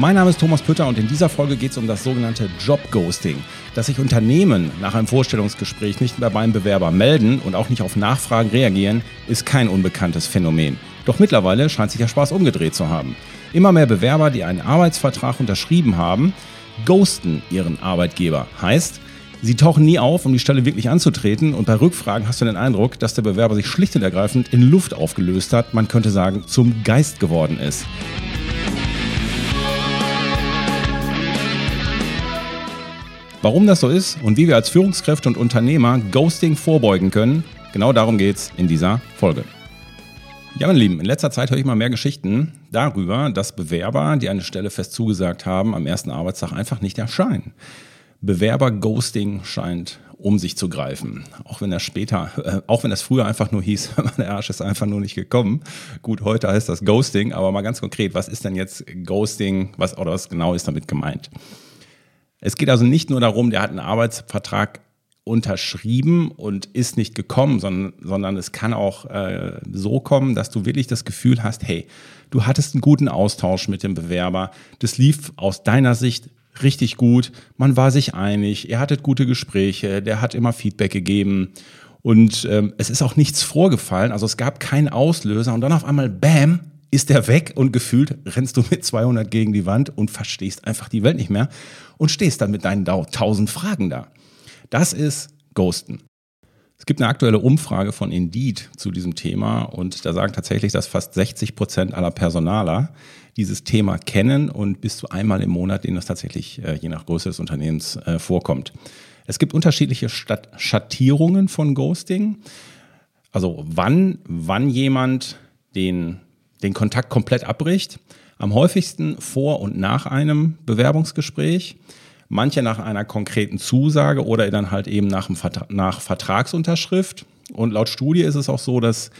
Mein Name ist Thomas Pütter und in dieser Folge geht es um das sogenannte Job-Ghosting. Dass sich Unternehmen nach einem Vorstellungsgespräch nicht mehr beim Bewerber melden und auch nicht auf Nachfragen reagieren, ist kein unbekanntes Phänomen. Doch mittlerweile scheint sich der Spaß umgedreht zu haben. Immer mehr Bewerber, die einen Arbeitsvertrag unterschrieben haben, ghosten ihren Arbeitgeber. Heißt, Sie tauchen nie auf, um die Stelle wirklich anzutreten und bei Rückfragen hast du den Eindruck, dass der Bewerber sich schlicht und ergreifend in Luft aufgelöst hat, man könnte sagen, zum Geist geworden ist. Warum das so ist und wie wir als Führungskräfte und Unternehmer Ghosting vorbeugen können, genau darum geht es in dieser Folge. Ja, meine Lieben, in letzter Zeit höre ich mal mehr Geschichten darüber, dass Bewerber, die eine Stelle fest zugesagt haben, am ersten Arbeitstag einfach nicht erscheinen. Bewerber-Ghosting scheint um sich zu greifen. Auch wenn das später, äh, auch wenn das früher einfach nur hieß, der Arsch ist einfach nur nicht gekommen. Gut, heute heißt das Ghosting, aber mal ganz konkret, was ist denn jetzt Ghosting, was oder was genau ist damit gemeint? Es geht also nicht nur darum, der hat einen Arbeitsvertrag unterschrieben und ist nicht gekommen, sondern, sondern es kann auch äh, so kommen, dass du wirklich das Gefühl hast, hey, du hattest einen guten Austausch mit dem Bewerber, das lief aus deiner Sicht richtig gut, man war sich einig, ihr hattet gute Gespräche, der hat immer Feedback gegeben. Und ähm, es ist auch nichts vorgefallen, also es gab keinen Auslöser. Und dann auf einmal, bam, ist der weg und gefühlt rennst du mit 200 gegen die Wand und verstehst einfach die Welt nicht mehr und stehst dann mit deinen 1000 Fragen da. Das ist Ghosten. Es gibt eine aktuelle Umfrage von Indeed zu diesem Thema und da sagen tatsächlich, dass fast 60 Prozent aller Personaler dieses Thema kennen und bis zu einmal im Monat denen das tatsächlich äh, je nach Größe des Unternehmens äh, vorkommt. Es gibt unterschiedliche Schattierungen von Ghosting. Also wann, wann jemand den den Kontakt komplett abbricht. Am häufigsten vor und nach einem Bewerbungsgespräch. Manche nach einer konkreten Zusage oder dann halt eben nach, Vertra nach Vertragsunterschrift. Und laut Studie ist es auch so, dass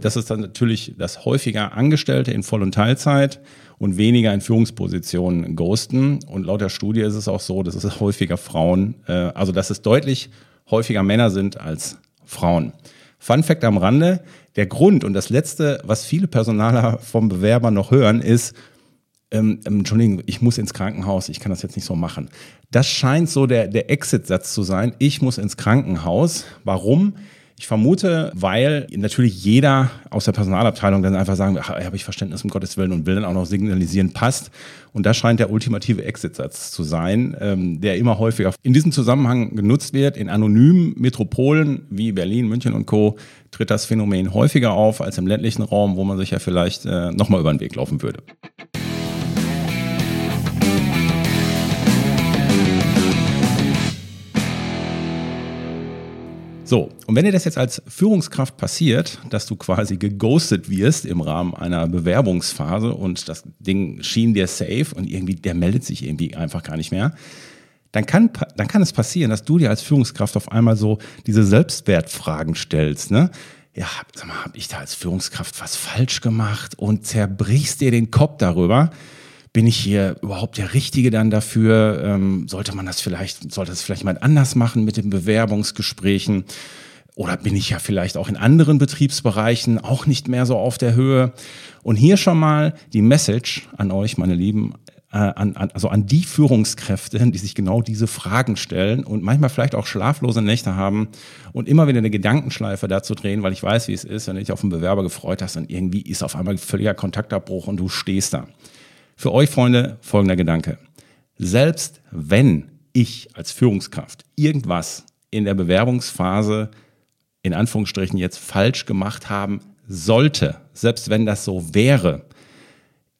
das ist dann natürlich, dass häufiger Angestellte in Voll- und Teilzeit und weniger in Führungspositionen ghosten. Und laut der Studie ist es auch so, dass es häufiger Frauen, äh, also dass es deutlich häufiger Männer sind als Frauen. Fun Fact am Rande, der Grund und das Letzte, was viele Personaler vom Bewerber noch hören, ist, ähm, ähm, Entschuldigung, ich muss ins Krankenhaus, ich kann das jetzt nicht so machen. Das scheint so der, der Exit-Satz zu sein, ich muss ins Krankenhaus. Warum? Ich vermute, weil natürlich jeder aus der Personalabteilung dann einfach sagen, ach, habe ich Verständnis um Gottes Willen und will dann auch noch signalisieren, passt. Und das scheint der ultimative Exitsatz zu sein, ähm, der immer häufiger in diesem Zusammenhang genutzt wird. In anonymen Metropolen wie Berlin, München und Co. tritt das Phänomen häufiger auf als im ländlichen Raum, wo man sich ja vielleicht äh, nochmal über den Weg laufen würde. So, und wenn dir das jetzt als Führungskraft passiert, dass du quasi geghostet wirst im Rahmen einer Bewerbungsphase und das Ding schien dir safe und irgendwie der meldet sich irgendwie einfach gar nicht mehr, dann kann, dann kann es passieren, dass du dir als Führungskraft auf einmal so diese Selbstwertfragen stellst. Ne? Ja, sag mal, habe ich da als Führungskraft was falsch gemacht und zerbrichst dir den Kopf darüber, bin ich hier überhaupt der Richtige dann dafür? Ähm, sollte man das vielleicht, sollte das vielleicht jemand anders machen mit den Bewerbungsgesprächen? Oder bin ich ja vielleicht auch in anderen Betriebsbereichen auch nicht mehr so auf der Höhe? Und hier schon mal die Message an euch, meine Lieben, äh, an, an, also an die Führungskräfte, die sich genau diese Fragen stellen und manchmal vielleicht auch schlaflose Nächte haben und immer wieder eine Gedankenschleife dazu drehen, weil ich weiß, wie es ist, wenn du dich auf einen Bewerber gefreut hast und irgendwie ist auf einmal völliger Kontaktabbruch und du stehst da. Für euch, Freunde, folgender Gedanke. Selbst wenn ich als Führungskraft irgendwas in der Bewerbungsphase in Anführungsstrichen jetzt falsch gemacht haben sollte, selbst wenn das so wäre,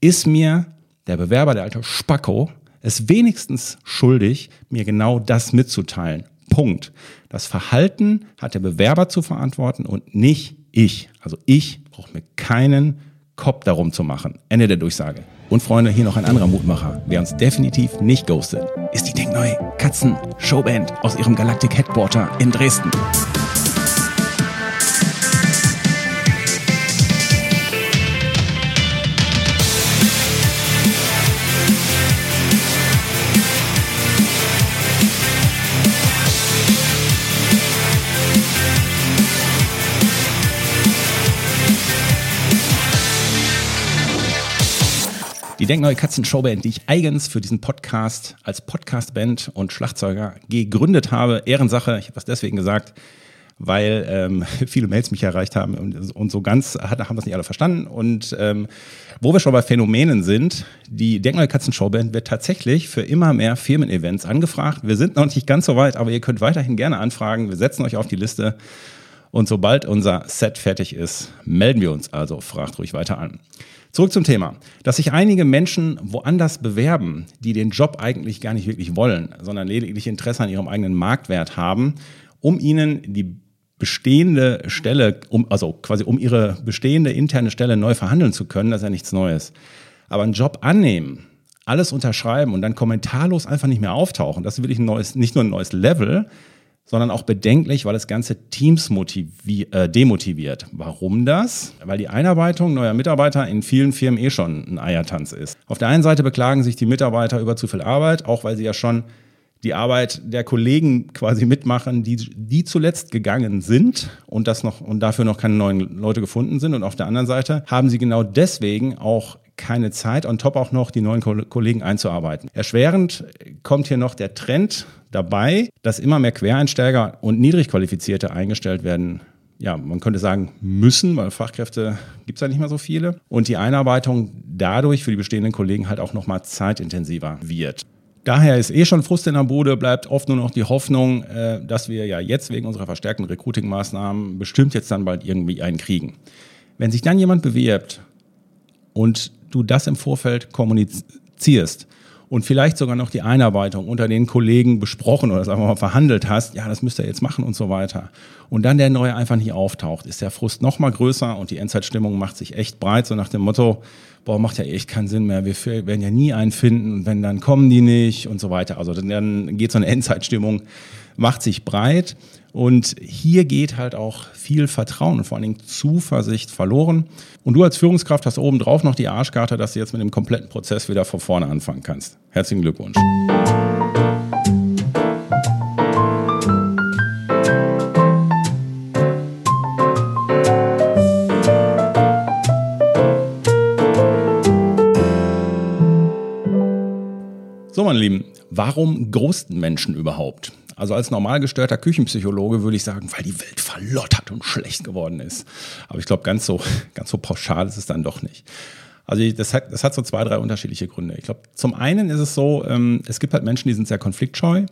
ist mir der Bewerber, der alte Spacko, es wenigstens schuldig, mir genau das mitzuteilen. Punkt. Das Verhalten hat der Bewerber zu verantworten und nicht ich. Also ich brauche mir keinen Kopf darum zu machen. Ende der Durchsage. Und Freunde, hier noch ein anderer Mutmacher. Wer uns definitiv nicht ghostet, ist die denkneue Katzen-Showband aus ihrem Galactic Headquarter in Dresden. Denkneue Katzen Showband, die ich eigens für diesen Podcast als Podcastband und Schlagzeuger gegründet habe. Ehrensache, ich habe das deswegen gesagt, weil ähm, viele Mails mich erreicht haben und, und so ganz haben das nicht alle verstanden. Und ähm, wo wir schon bei Phänomenen sind, die Denkneue Katzen Showband wird tatsächlich für immer mehr Firmen-Events angefragt. Wir sind noch nicht ganz so weit, aber ihr könnt weiterhin gerne anfragen. Wir setzen euch auf die Liste. Und sobald unser Set fertig ist, melden wir uns also. Fragt ruhig weiter an. Zurück zum Thema. Dass sich einige Menschen woanders bewerben, die den Job eigentlich gar nicht wirklich wollen, sondern lediglich Interesse an ihrem eigenen Marktwert haben, um ihnen die bestehende Stelle, um, also quasi um ihre bestehende interne Stelle neu verhandeln zu können, das ist ja nichts Neues. Aber einen Job annehmen, alles unterschreiben und dann kommentarlos einfach nicht mehr auftauchen, das ist wirklich ein neues, nicht nur ein neues Level, sondern auch bedenklich, weil es ganze Teams äh, demotiviert. Warum das? Weil die Einarbeitung neuer Mitarbeiter in vielen Firmen eh schon ein Eiertanz ist. Auf der einen Seite beklagen sich die Mitarbeiter über zu viel Arbeit, auch weil sie ja schon die Arbeit der Kollegen quasi mitmachen, die, die zuletzt gegangen sind und das noch und dafür noch keine neuen Leute gefunden sind. Und auf der anderen Seite haben sie genau deswegen auch keine Zeit, on top auch noch die neuen Kollegen einzuarbeiten. Erschwerend kommt hier noch der Trend dabei, dass immer mehr Quereinsteiger und Niedrigqualifizierte eingestellt werden ja, man könnte sagen, müssen, weil Fachkräfte gibt es ja nicht mehr so viele. Und die Einarbeitung dadurch für die bestehenden Kollegen halt auch nochmal zeitintensiver wird. Daher ist eh schon Frust in der Bude, bleibt oft nur noch die Hoffnung, äh, dass wir ja jetzt wegen unserer verstärkten Recruiting-Maßnahmen bestimmt jetzt dann bald irgendwie einen kriegen. Wenn sich dann jemand bewirbt und du das im Vorfeld kommunizierst und vielleicht sogar noch die Einarbeitung unter den Kollegen besprochen oder sagen wir mal verhandelt hast, ja, das müsst ihr jetzt machen und so weiter. Und dann der Neue einfach nicht auftaucht, ist der Frust noch mal größer und die Endzeitstimmung macht sich echt breit, so nach dem Motto, boah, macht ja echt keinen Sinn mehr, wir werden ja nie einen finden und wenn, dann kommen die nicht und so weiter. Also dann geht so eine Endzeitstimmung, macht sich breit und hier geht halt auch viel Vertrauen und vor allen Dingen Zuversicht verloren. Und du als Führungskraft hast obendrauf noch die Arschkarte, dass du jetzt mit dem kompletten Prozess wieder von vorne anfangen kannst. Herzlichen Glückwunsch. So, meine Lieben, warum ghosten Menschen überhaupt? Also als normal gestörter Küchenpsychologe würde ich sagen, weil die Welt verlottert und schlecht geworden ist. Aber ich glaube, ganz so, ganz so pauschal ist es dann doch nicht. Also das hat, das hat so zwei, drei unterschiedliche Gründe. Ich glaube, zum einen ist es so, ähm, es gibt halt Menschen, die sind sehr konfliktscheu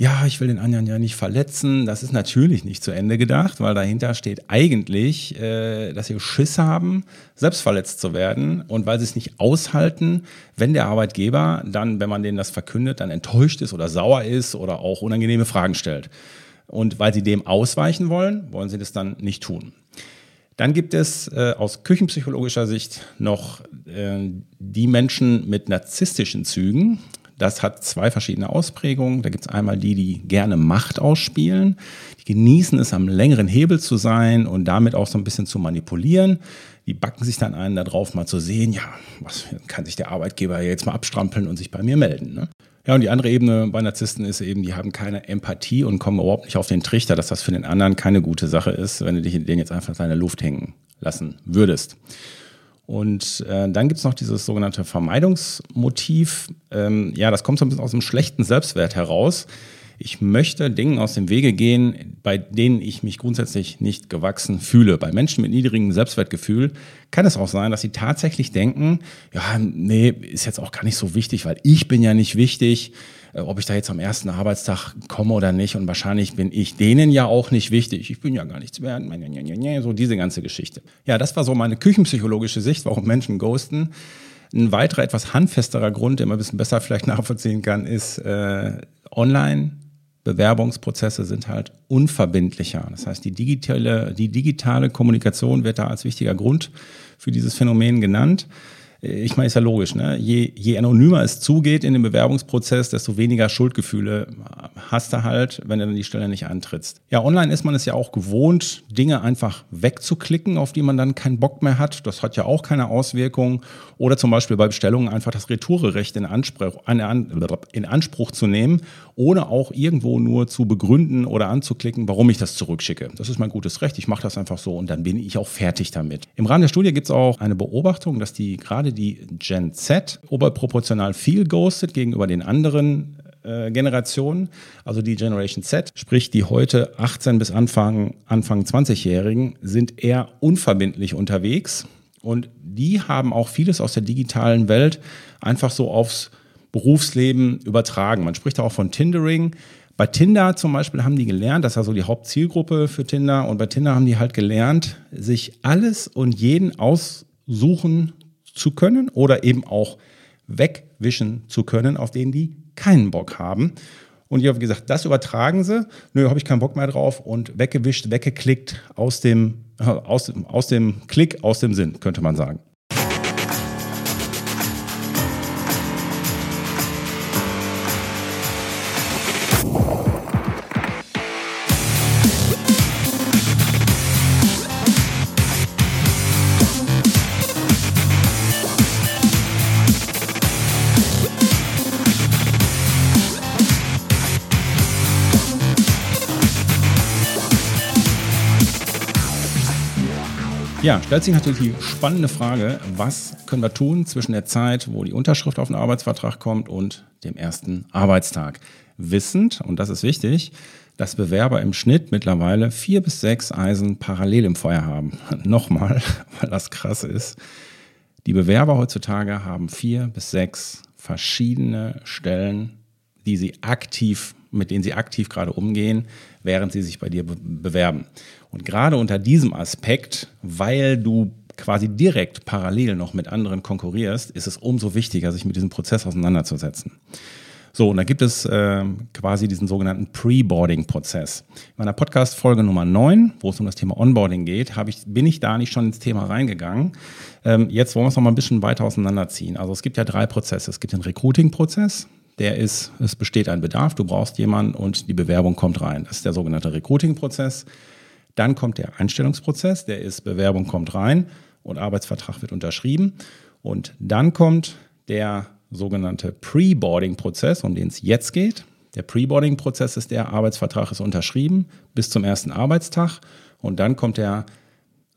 ja, ich will den anderen ja nicht verletzen. Das ist natürlich nicht zu Ende gedacht, weil dahinter steht eigentlich, äh, dass sie Schiss haben, selbst verletzt zu werden und weil sie es nicht aushalten, wenn der Arbeitgeber dann, wenn man denen das verkündet, dann enttäuscht ist oder sauer ist oder auch unangenehme Fragen stellt. Und weil sie dem ausweichen wollen, wollen sie das dann nicht tun. Dann gibt es äh, aus küchenpsychologischer Sicht noch äh, die Menschen mit narzisstischen Zügen. Das hat zwei verschiedene Ausprägungen. Da gibt es einmal die, die gerne Macht ausspielen. Die genießen es, am längeren Hebel zu sein und damit auch so ein bisschen zu manipulieren. Die backen sich dann ein, darauf mal zu sehen, ja, was kann sich der Arbeitgeber jetzt mal abstrampeln und sich bei mir melden. Ne? Ja, und die andere Ebene bei Narzissten ist eben, die haben keine Empathie und kommen überhaupt nicht auf den Trichter, dass das für den anderen keine gute Sache ist, wenn du dich in den jetzt einfach seine Luft hängen lassen würdest. Und äh, dann gibt es noch dieses sogenannte Vermeidungsmotiv. Ähm, ja, das kommt so ein bisschen aus dem schlechten Selbstwert heraus. Ich möchte Dingen aus dem Wege gehen, bei denen ich mich grundsätzlich nicht gewachsen fühle. Bei Menschen mit niedrigem Selbstwertgefühl kann es auch sein, dass sie tatsächlich denken, ja, nee, ist jetzt auch gar nicht so wichtig, weil ich bin ja nicht wichtig. Äh, ob ich da jetzt am ersten Arbeitstag komme oder nicht. Und wahrscheinlich bin ich denen ja auch nicht wichtig. Ich bin ja gar nichts wert. So diese ganze Geschichte. Ja, das war so meine küchenpsychologische Sicht, warum Menschen ghosten. Ein weiterer, etwas handfesterer Grund, den man ein bisschen besser vielleicht nachvollziehen kann, ist äh, online Bewerbungsprozesse sind halt unverbindlicher. Das heißt, die digitale, die digitale Kommunikation wird da als wichtiger Grund für dieses Phänomen genannt ich meine, ist ja logisch, ne? je, je anonymer es zugeht in dem Bewerbungsprozess, desto weniger Schuldgefühle hast du halt, wenn du dann die Stelle nicht antrittst. Ja, online ist man es ja auch gewohnt, Dinge einfach wegzuklicken, auf die man dann keinen Bock mehr hat. Das hat ja auch keine Auswirkungen. Oder zum Beispiel bei Bestellungen einfach das Retourerecht in Anspruch, in Anspruch zu nehmen, ohne auch irgendwo nur zu begründen oder anzuklicken, warum ich das zurückschicke. Das ist mein gutes Recht. Ich mache das einfach so und dann bin ich auch fertig damit. Im Rahmen der Studie gibt es auch eine Beobachtung, dass die gerade gerade die Gen Z oberproportional viel ghostet gegenüber den anderen äh, Generationen, also die Generation Z, sprich die heute 18 bis Anfang, Anfang 20-Jährigen, sind eher unverbindlich unterwegs und die haben auch vieles aus der digitalen Welt einfach so aufs Berufsleben übertragen. Man spricht auch von Tindering. Bei Tinder zum Beispiel haben die gelernt, das ist ja so die Hauptzielgruppe für Tinder, und bei Tinder haben die halt gelernt, sich alles und jeden aussuchen zu können oder eben auch wegwischen zu können, auf denen die keinen Bock haben. Und ich habe gesagt, das übertragen sie. Nö, habe ich keinen Bock mehr drauf und weggewischt, weggeklickt aus dem, aus, aus dem Klick, aus dem Sinn, könnte man sagen. Ja, stellt sich natürlich die spannende Frage, was können wir tun zwischen der Zeit, wo die Unterschrift auf den Arbeitsvertrag kommt und dem ersten Arbeitstag? Wissend, und das ist wichtig, dass Bewerber im Schnitt mittlerweile vier bis sechs Eisen parallel im Feuer haben. Nochmal, weil das krass ist. Die Bewerber heutzutage haben vier bis sechs verschiedene Stellen, die sie aktiv, mit denen sie aktiv gerade umgehen, während sie sich bei dir bewerben. Und gerade unter diesem Aspekt, weil du quasi direkt parallel noch mit anderen konkurrierst, ist es umso wichtiger, sich mit diesem Prozess auseinanderzusetzen. So, und da gibt es äh, quasi diesen sogenannten Pre-Boarding-Prozess. In meiner Podcast-Folge Nummer 9, wo es um das Thema Onboarding geht, ich, bin ich da nicht schon ins Thema reingegangen. Ähm, jetzt wollen wir es noch mal ein bisschen weiter auseinanderziehen. Also es gibt ja drei Prozesse. Es gibt den Recruiting-Prozess, der ist, es besteht ein Bedarf, du brauchst jemanden und die Bewerbung kommt rein. Das ist der sogenannte Recruiting-Prozess. Dann kommt der Einstellungsprozess, der ist Bewerbung kommt rein und Arbeitsvertrag wird unterschrieben. Und dann kommt der sogenannte Pre-Boarding-Prozess, um den es jetzt geht. Der Pre-Boarding-Prozess ist der Arbeitsvertrag ist unterschrieben bis zum ersten Arbeitstag. Und dann kommt der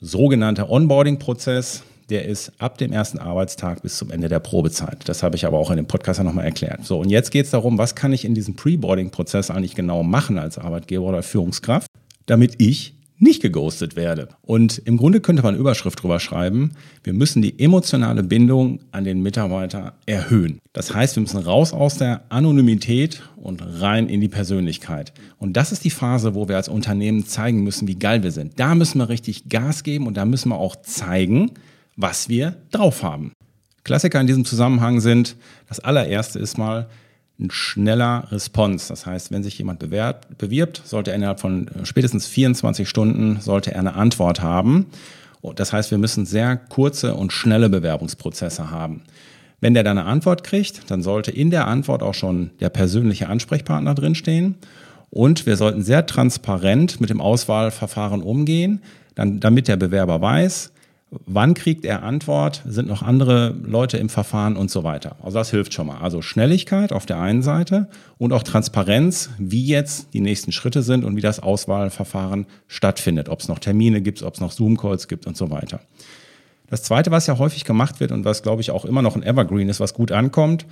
sogenannte Onboarding-Prozess, der ist ab dem ersten Arbeitstag bis zum Ende der Probezeit. Das habe ich aber auch in dem Podcast ja nochmal erklärt. So, und jetzt geht es darum, was kann ich in diesem Pre-Boarding-Prozess eigentlich genau machen als Arbeitgeber oder Führungskraft, damit ich nicht geghostet werde. Und im Grunde könnte man Überschrift drüber schreiben, wir müssen die emotionale Bindung an den Mitarbeiter erhöhen. Das heißt, wir müssen raus aus der Anonymität und rein in die Persönlichkeit. Und das ist die Phase, wo wir als Unternehmen zeigen müssen, wie geil wir sind. Da müssen wir richtig Gas geben und da müssen wir auch zeigen, was wir drauf haben. Klassiker in diesem Zusammenhang sind, das allererste ist mal, ein schneller Response. Das heißt, wenn sich jemand bewirbt, bewirbt, sollte er innerhalb von äh, spätestens 24 Stunden sollte er eine Antwort haben. Das heißt, wir müssen sehr kurze und schnelle Bewerbungsprozesse haben. Wenn der dann eine Antwort kriegt, dann sollte in der Antwort auch schon der persönliche Ansprechpartner drinstehen. Und wir sollten sehr transparent mit dem Auswahlverfahren umgehen, dann, damit der Bewerber weiß, Wann kriegt er Antwort? Sind noch andere Leute im Verfahren und so weiter? Also das hilft schon mal. Also Schnelligkeit auf der einen Seite und auch Transparenz, wie jetzt die nächsten Schritte sind und wie das Auswahlverfahren stattfindet. Ob es noch Termine gibt, ob es noch Zoom-Calls gibt und so weiter. Das Zweite, was ja häufig gemacht wird und was, glaube ich, auch immer noch ein Evergreen ist, was gut ankommt,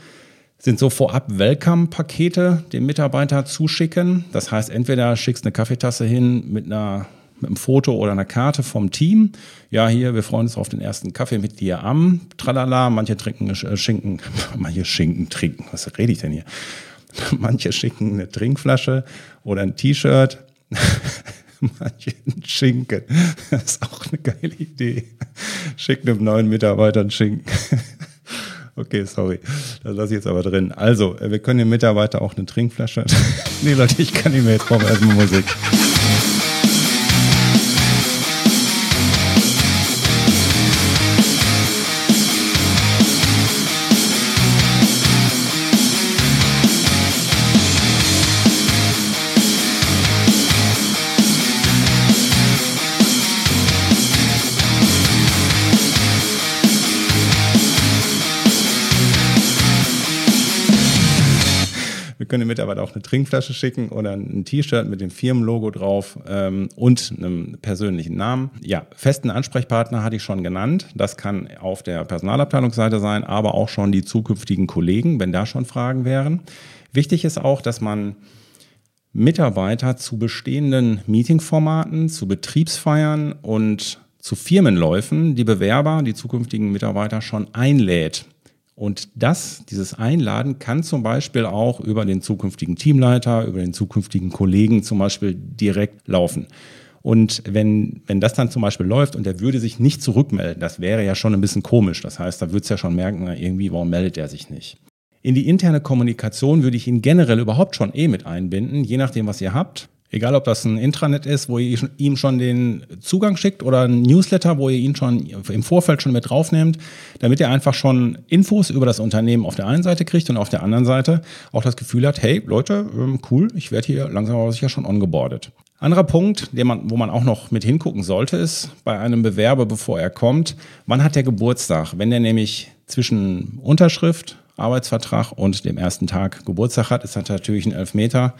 sind so vorab Welcome-Pakete dem Mitarbeiter zuschicken. Das heißt, entweder schickst eine Kaffeetasse hin mit einer mit einem Foto oder einer Karte vom Team. Ja, hier, wir freuen uns auf den ersten Kaffee mit dir am Tralala. Manche trinken äh, Schinken, manche Schinken trinken. Was rede ich denn hier? Manche schicken eine Trinkflasche oder ein T-Shirt. manche einen Schinken. Das ist auch eine geile Idee. Schicken einem neuen Mitarbeiter einen Schinken. Okay, sorry. Das lasse ich jetzt aber drin. Also, wir können den Mitarbeiter auch eine Trinkflasche. nee, Leute, ich kann nicht mehr. Jetzt brauchen wir erstmal Musik. Können den Mitarbeiter auch eine Trinkflasche schicken oder ein T-Shirt mit dem Firmenlogo drauf ähm, und einem persönlichen Namen. Ja, festen Ansprechpartner hatte ich schon genannt. Das kann auf der Personalabteilungsseite sein, aber auch schon die zukünftigen Kollegen, wenn da schon Fragen wären. Wichtig ist auch, dass man Mitarbeiter zu bestehenden Meetingformaten, zu Betriebsfeiern und zu Firmenläufen die Bewerber, die zukünftigen Mitarbeiter schon einlädt. Und das, dieses Einladen kann zum Beispiel auch über den zukünftigen Teamleiter, über den zukünftigen Kollegen zum Beispiel direkt laufen. Und wenn, wenn das dann zum Beispiel läuft und er würde sich nicht zurückmelden, das wäre ja schon ein bisschen komisch. Das heißt, da würde es ja schon merken, irgendwie, warum meldet er sich nicht? In die interne Kommunikation würde ich ihn generell überhaupt schon eh mit einbinden, je nachdem, was ihr habt. Egal, ob das ein Intranet ist, wo ihr ihm schon den Zugang schickt oder ein Newsletter, wo ihr ihn schon im Vorfeld schon mit draufnehmt, damit er einfach schon Infos über das Unternehmen auf der einen Seite kriegt und auf der anderen Seite auch das Gefühl hat, hey Leute, ähm, cool, ich werde hier langsam aber sicher schon ongeboardet. Anderer Punkt, man, wo man auch noch mit hingucken sollte, ist bei einem Bewerber, bevor er kommt, wann hat der Geburtstag? Wenn der nämlich zwischen Unterschrift, Arbeitsvertrag und dem ersten Tag Geburtstag hat, ist das natürlich ein Elfmeter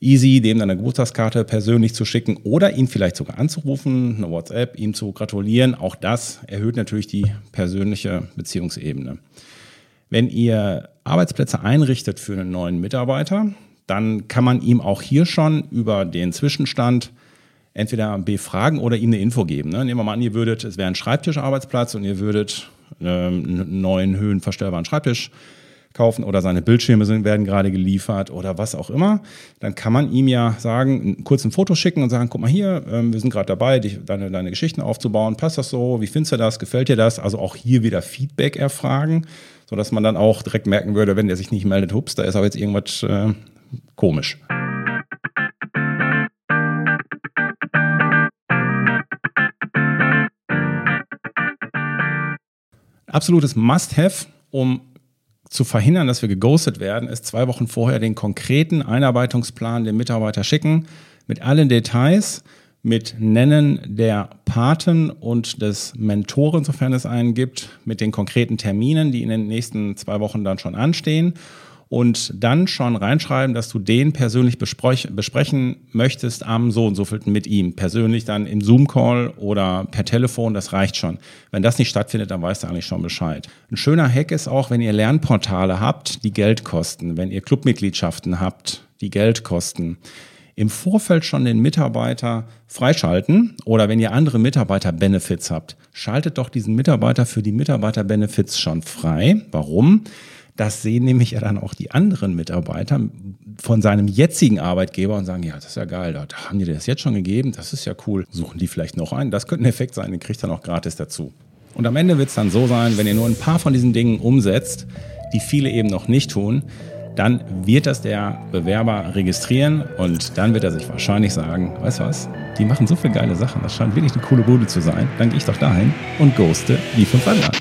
easy, dem dann eine Geburtstagskarte persönlich zu schicken oder ihn vielleicht sogar anzurufen, eine WhatsApp, ihm zu gratulieren. Auch das erhöht natürlich die persönliche Beziehungsebene. Wenn ihr Arbeitsplätze einrichtet für einen neuen Mitarbeiter, dann kann man ihm auch hier schon über den Zwischenstand entweder befragen oder ihm eine Info geben. Ne? Nehmen wir mal an, ihr würdet, es wäre ein Schreibtischarbeitsplatz und ihr würdet ähm, einen neuen höhenverstellbaren Schreibtisch kaufen oder seine Bildschirme sind, werden gerade geliefert oder was auch immer, dann kann man ihm ja sagen, kurz ein Foto schicken und sagen, guck mal hier, ähm, wir sind gerade dabei, deine, deine Geschichten aufzubauen. Passt das so? Wie findest du das? Gefällt dir das? Also auch hier wieder Feedback erfragen, sodass man dann auch direkt merken würde, wenn der sich nicht meldet, hups, da ist aber jetzt irgendwas äh, komisch. Absolutes Must-Have, um zu verhindern, dass wir geghostet werden, ist zwei Wochen vorher den konkreten Einarbeitungsplan dem Mitarbeiter schicken, mit allen Details, mit Nennen der Paten und des Mentoren, sofern es einen gibt, mit den konkreten Terminen, die in den nächsten zwei Wochen dann schon anstehen und dann schon reinschreiben, dass du den persönlich besprechen möchtest am so und so mit ihm. Persönlich dann im Zoom-Call oder per Telefon, das reicht schon. Wenn das nicht stattfindet, dann weißt du eigentlich schon Bescheid. Ein schöner Hack ist auch, wenn ihr Lernportale habt, die Geld kosten, wenn ihr Clubmitgliedschaften habt, die Geld kosten im Vorfeld schon den Mitarbeiter freischalten oder wenn ihr andere Mitarbeiter-Benefits habt, schaltet doch diesen Mitarbeiter für die Mitarbeiter-Benefits schon frei. Warum? Das sehen nämlich ja dann auch die anderen Mitarbeiter von seinem jetzigen Arbeitgeber und sagen, ja, das ist ja geil, da haben die das jetzt schon gegeben, das ist ja cool. Suchen die vielleicht noch einen? Das könnte ein Effekt sein, den kriegt er noch gratis dazu. Und am Ende wird es dann so sein, wenn ihr nur ein paar von diesen Dingen umsetzt, die viele eben noch nicht tun, dann wird das der Bewerber registrieren und dann wird er sich wahrscheinlich sagen, weißt du was, die machen so viele geile Sachen, das scheint wirklich eine coole Bude zu sein, dann gehe ich doch dahin und ghoste die fünf anderen.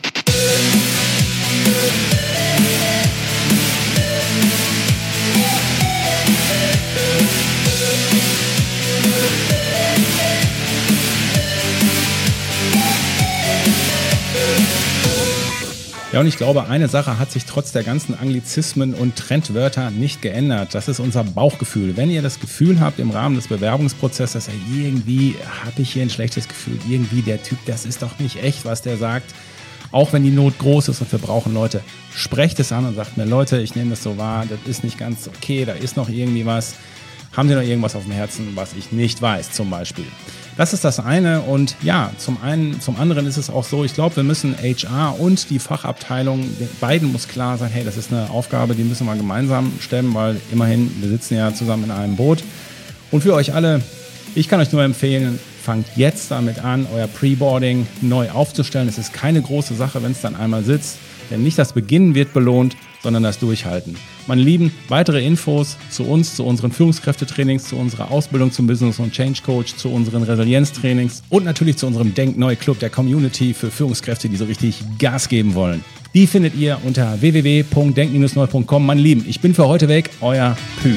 Ja, und ich glaube, eine Sache hat sich trotz der ganzen Anglizismen und Trendwörter nicht geändert. Das ist unser Bauchgefühl. Wenn ihr das Gefühl habt im Rahmen des Bewerbungsprozesses, irgendwie habe ich hier ein schlechtes Gefühl, irgendwie der Typ, das ist doch nicht echt, was der sagt. Auch wenn die Not groß ist und wir brauchen Leute, sprecht es an und sagt mir, Leute, ich nehme das so wahr, das ist nicht ganz okay, da ist noch irgendwie was. Haben Sie noch irgendwas auf dem Herzen, was ich nicht weiß, zum Beispiel? Das ist das eine. Und ja, zum einen, zum anderen ist es auch so, ich glaube, wir müssen HR und die Fachabteilung, beiden muss klar sein, hey, das ist eine Aufgabe, die müssen wir gemeinsam stemmen, weil immerhin, wir sitzen ja zusammen in einem Boot. Und für euch alle, ich kann euch nur empfehlen, fangt jetzt damit an, euer Preboarding neu aufzustellen. Es ist keine große Sache, wenn es dann einmal sitzt. Denn nicht das Beginnen wird belohnt, sondern das Durchhalten. Meine Lieben, weitere Infos zu uns, zu unseren Führungskräftetrainings, zu unserer Ausbildung zum Business und Change Coach, zu unseren Resilienztrainings und natürlich zu unserem Denk Neu Club der Community für Führungskräfte, die so richtig Gas geben wollen. Die findet ihr unter www.denk-neu.com. Meine Lieben, ich bin für heute weg, euer Pü.